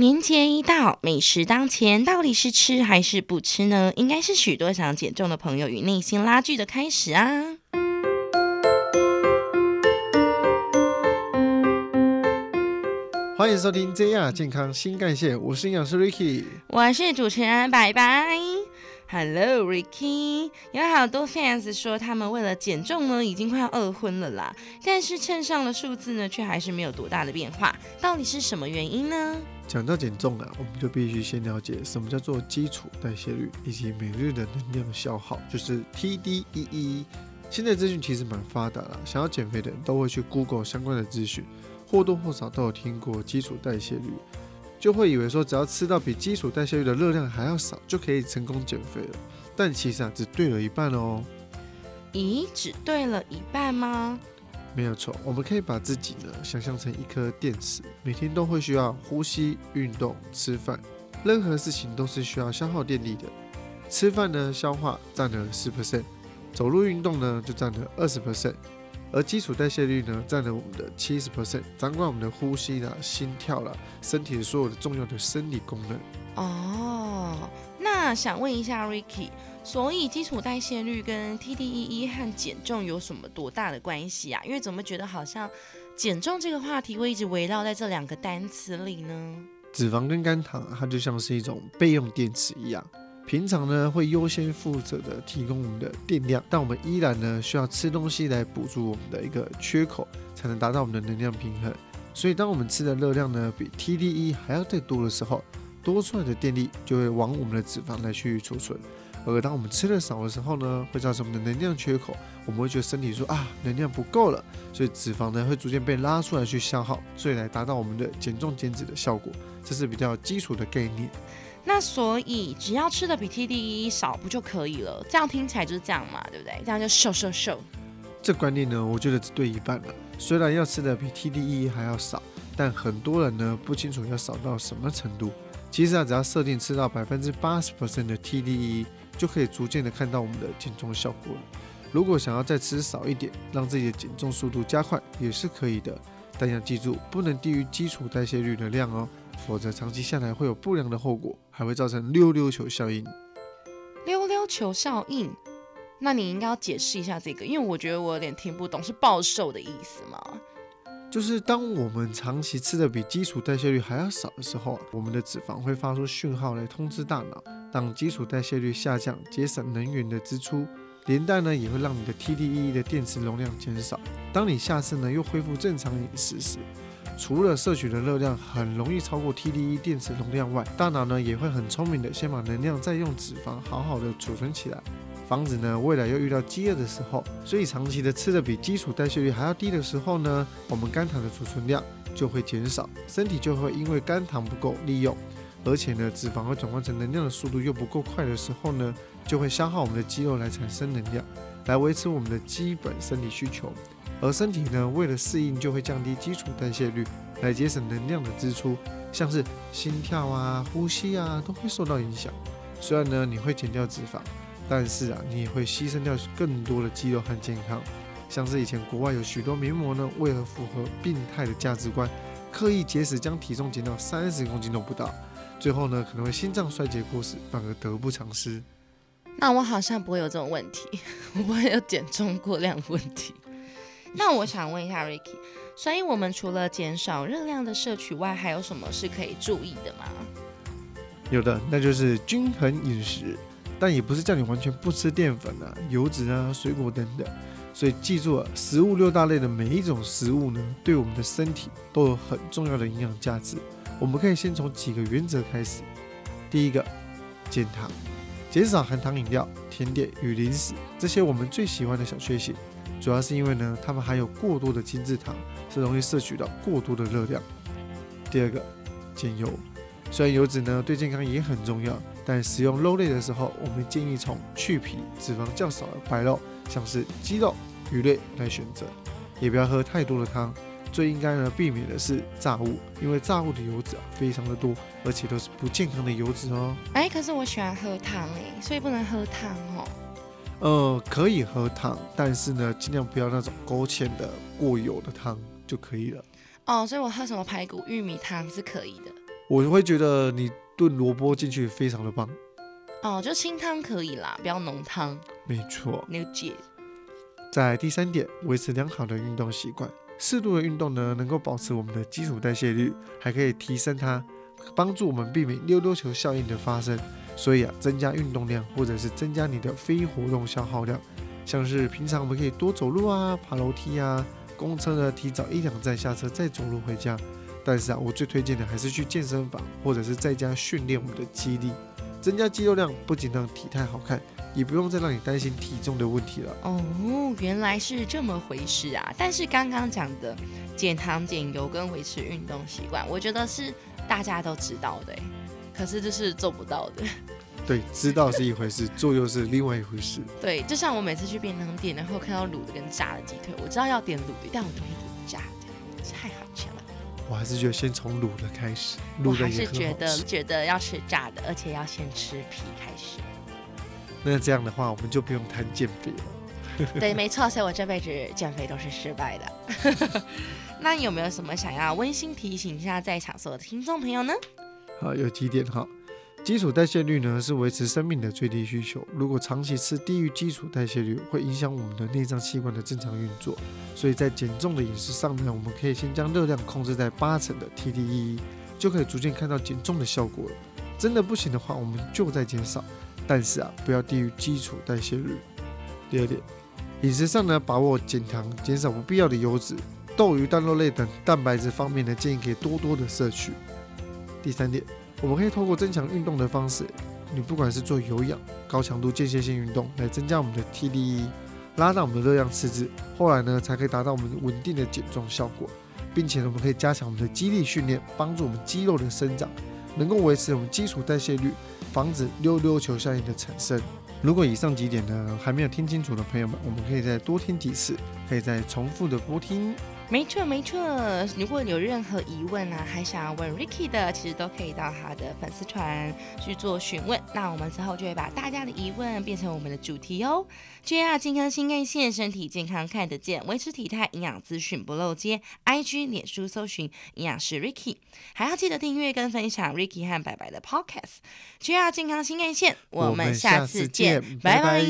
年节一到，美食当前，到底是吃还是不吃呢？应该是许多想减重的朋友与内心拉锯的开始啊！欢迎收听这样健康新干线，我是营养师 Ricky，我是主持人拜拜。Hello Ricky，有好多 fans 说他们为了减重呢，已经快要饿昏了啦，但是称上的数字呢，却还是没有多大的变化，到底是什么原因呢？讲到减重啊，我们就必须先了解什么叫做基础代谢率以及每日的能量消耗，就是 TDEE。现在资讯其实蛮发达了，想要减肥的人都会去 Google 相关的资讯，或多或少都有听过基础代谢率，就会以为说只要吃到比基础代谢率的热量还要少，就可以成功减肥了。但其实啊，只对了一半哦。咦，只对了一半吗？没有错，我们可以把自己呢想象成一颗电池，每天都会需要呼吸、运动、吃饭，任何事情都是需要消耗电力的。吃饭呢，消化占了十 percent，走路运动呢就占了二十 percent，而基础代谢率呢占了我们的七十 percent，掌管我们的呼吸啦、心跳啦、身体所有的重要的生理功能。哦，那想问一下 Ricky。所以基础代谢率跟 TDEE 和减重有什么多大的关系啊？因为怎么觉得好像减重这个话题会一直围绕在这两个单词里呢？脂肪跟肝糖，它就像是一种备用电池一样，平常呢会优先负责的提供我们的电量，但我们依然呢需要吃东西来补足我们的一个缺口，才能达到我们的能量平衡。所以当我们吃的热量呢比 TDE 还要再多的时候，多出来的电力就会往我们的脂肪来去储存。而当我们吃的少的时候呢，会造成我们的能量缺口，我们会觉得身体说啊，能量不够了，所以脂肪呢会逐渐被拉出来去消耗，所以来达到我们的减重减脂的效果，这是比较基础的概念。那所以只要吃的比 TDE 少不就可以了？这样听起来就是这样嘛，对不对？这样就瘦瘦瘦。这观念呢，我觉得只对一半了。虽然要吃的比 TDE 还要少，但很多人呢不清楚要少到什么程度。其实啊，只要设定吃到百分之八十 percent 的 TDE。就可以逐渐的看到我们的减重效果了。如果想要再吃少一点，让自己的减重速度加快，也是可以的。但要记住，不能低于基础代谢率的量哦，否则长期下来会有不良的后果，还会造成溜溜球效应。溜溜球效应？那你应该要解释一下这个，因为我觉得我有点听不懂，是暴瘦的意思吗？就是当我们长期吃的比基础代谢率还要少的时候，我们的脂肪会发出讯号来通知大脑，让基础代谢率下降，节省能源的支出，连带呢也会让你的 TDEE 的电池容量减少。当你下次呢又恢复正常饮食时，除了摄取的热量很容易超过 TDE 电池容量外，大脑呢也会很聪明的先把能量再用脂肪好好的储存起来。防止呢未来又遇到饥饿的时候，所以长期的吃的比基础代谢率还要低的时候呢，我们肝糖的储存量就会减少，身体就会因为肝糖不够利用，而且呢脂肪会转换成能量的速度又不够快的时候呢，就会消耗我们的肌肉来产生能量，来维持我们的基本生理需求，而身体呢为了适应就会降低基础代谢率，来节省能量的支出，像是心跳啊、呼吸啊都会受到影响。虽然呢你会减掉脂肪。但是啊，你也会牺牲掉更多的肌肉和健康，像是以前国外有许多名模呢，为了符合病态的价值观，刻意节食，将体重减到三十公斤都不到，最后呢可能会心脏衰竭过世，反而得不偿失。那我好像不会有这种问题，我不会有减重过量的问题。那我想问一下 Ricky，所以我们除了减少热量的摄取外，还有什么是可以注意的吗？有的，那就是均衡饮食。但也不是叫你完全不吃淀粉啊、油脂啊、水果等等，所以记住啊，食物六大类的每一种食物呢，对我们的身体都有很重要的营养价值。我们可以先从几个原则开始。第一个，减糖，减少含糖饮料、甜点与零食这些我们最喜欢的小确幸，主要是因为呢，它们含有过多的精制糖，是容易摄取到过多的热量。第二个，减油，虽然油脂呢对健康也很重要。但食用肉类的时候，我们建议从去皮、脂肪较少的白肉，像是鸡肉、鱼类来选择，也不要喝太多的汤。最应该呢避免的是炸物，因为炸物的油脂啊非常的多，而且都是不健康的油脂哦。哎，可是我喜欢喝汤哎，所以不能喝汤哦。呃，可以喝汤，但是呢尽量不要那种勾芡的过油的汤就可以了。哦，所以我喝什么排骨玉米汤是可以的。我会觉得你炖萝卜进去非常的棒。哦，就清汤可以啦，不要浓汤。没错。了解。在第三点，维持良好的运动习惯。适度的运动呢，能够保持我们的基础代谢率，还可以提升它，帮助我们避免溜溜球效应的发生。所以啊，增加运动量，或者是增加你的非活动消耗量，像是平常我们可以多走路啊，爬楼梯啊，公车呢提早一两站下车再走路回家。但是啊，我最推荐的还是去健身房，或者是在家训练我们的肌力，增加肌肉量，不仅让体态好看。也不用再让你担心体重的问题了。哦，原来是这么回事啊！但是刚刚讲的减糖、减油跟维持运动习惯，我觉得是大家都知道的，可是这是做不到的。对，知道是一回事，做又是另外一回事。对，就像我每次去便当店，然后看到卤的跟炸的鸡腿，我知道要点卤的，但我都会点炸的，太好吃了。我还是觉得先从卤的开始，卤的也是觉得觉得要吃炸的，而且要先吃皮开始。那这样的话，我们就不用谈减肥了。对，没错，所以我这辈子减肥都是失败的。那有没有什么想要温馨提醒一下在场所有的听众朋友呢？好，有几点哈。基础代谢率呢是维持生命的最低需求。如果长期吃低于基础代谢率，会影响我们的内脏器官的正常运作。所以在减重的饮食上呢，我们可以先将热量控制在八成的 TDEE，就可以逐渐看到减重的效果了。真的不行的话，我们就在减少。但是啊，不要低于基础代谢率。第二点，饮食上呢，把握减糖，减少不必要的油脂、豆鱼蛋肉类等蛋白质方面呢，建议可以多多的摄取。第三点，我们可以透过增强运动的方式，你不管是做有氧、高强度间歇性运动，来增加我们的 TDE，拉大我们的热量赤字，后来呢，才可以达到我们稳定的减重效果，并且呢，我们可以加强我们的肌力训练，帮助我们肌肉的生长，能够维持我们基础代谢率。防止溜溜球效应的产生。如果以上几点呢还没有听清楚的朋友们，我们可以再多听几次，可以再重复的播听。没错没错，如果有任何疑问啊，还想要问 Ricky 的，其实都可以到他的粉丝团去做询问。那我们之后就会把大家的疑问变成我们的主题哦。JR 健康新干线，身体健康看得见，维持体态营养资讯不漏接。IG、脸书搜寻营养师 Ricky，还要记得订阅跟分享 Ricky 和白白的 Podcast。JR 健康新干线，我们下次见，拜拜。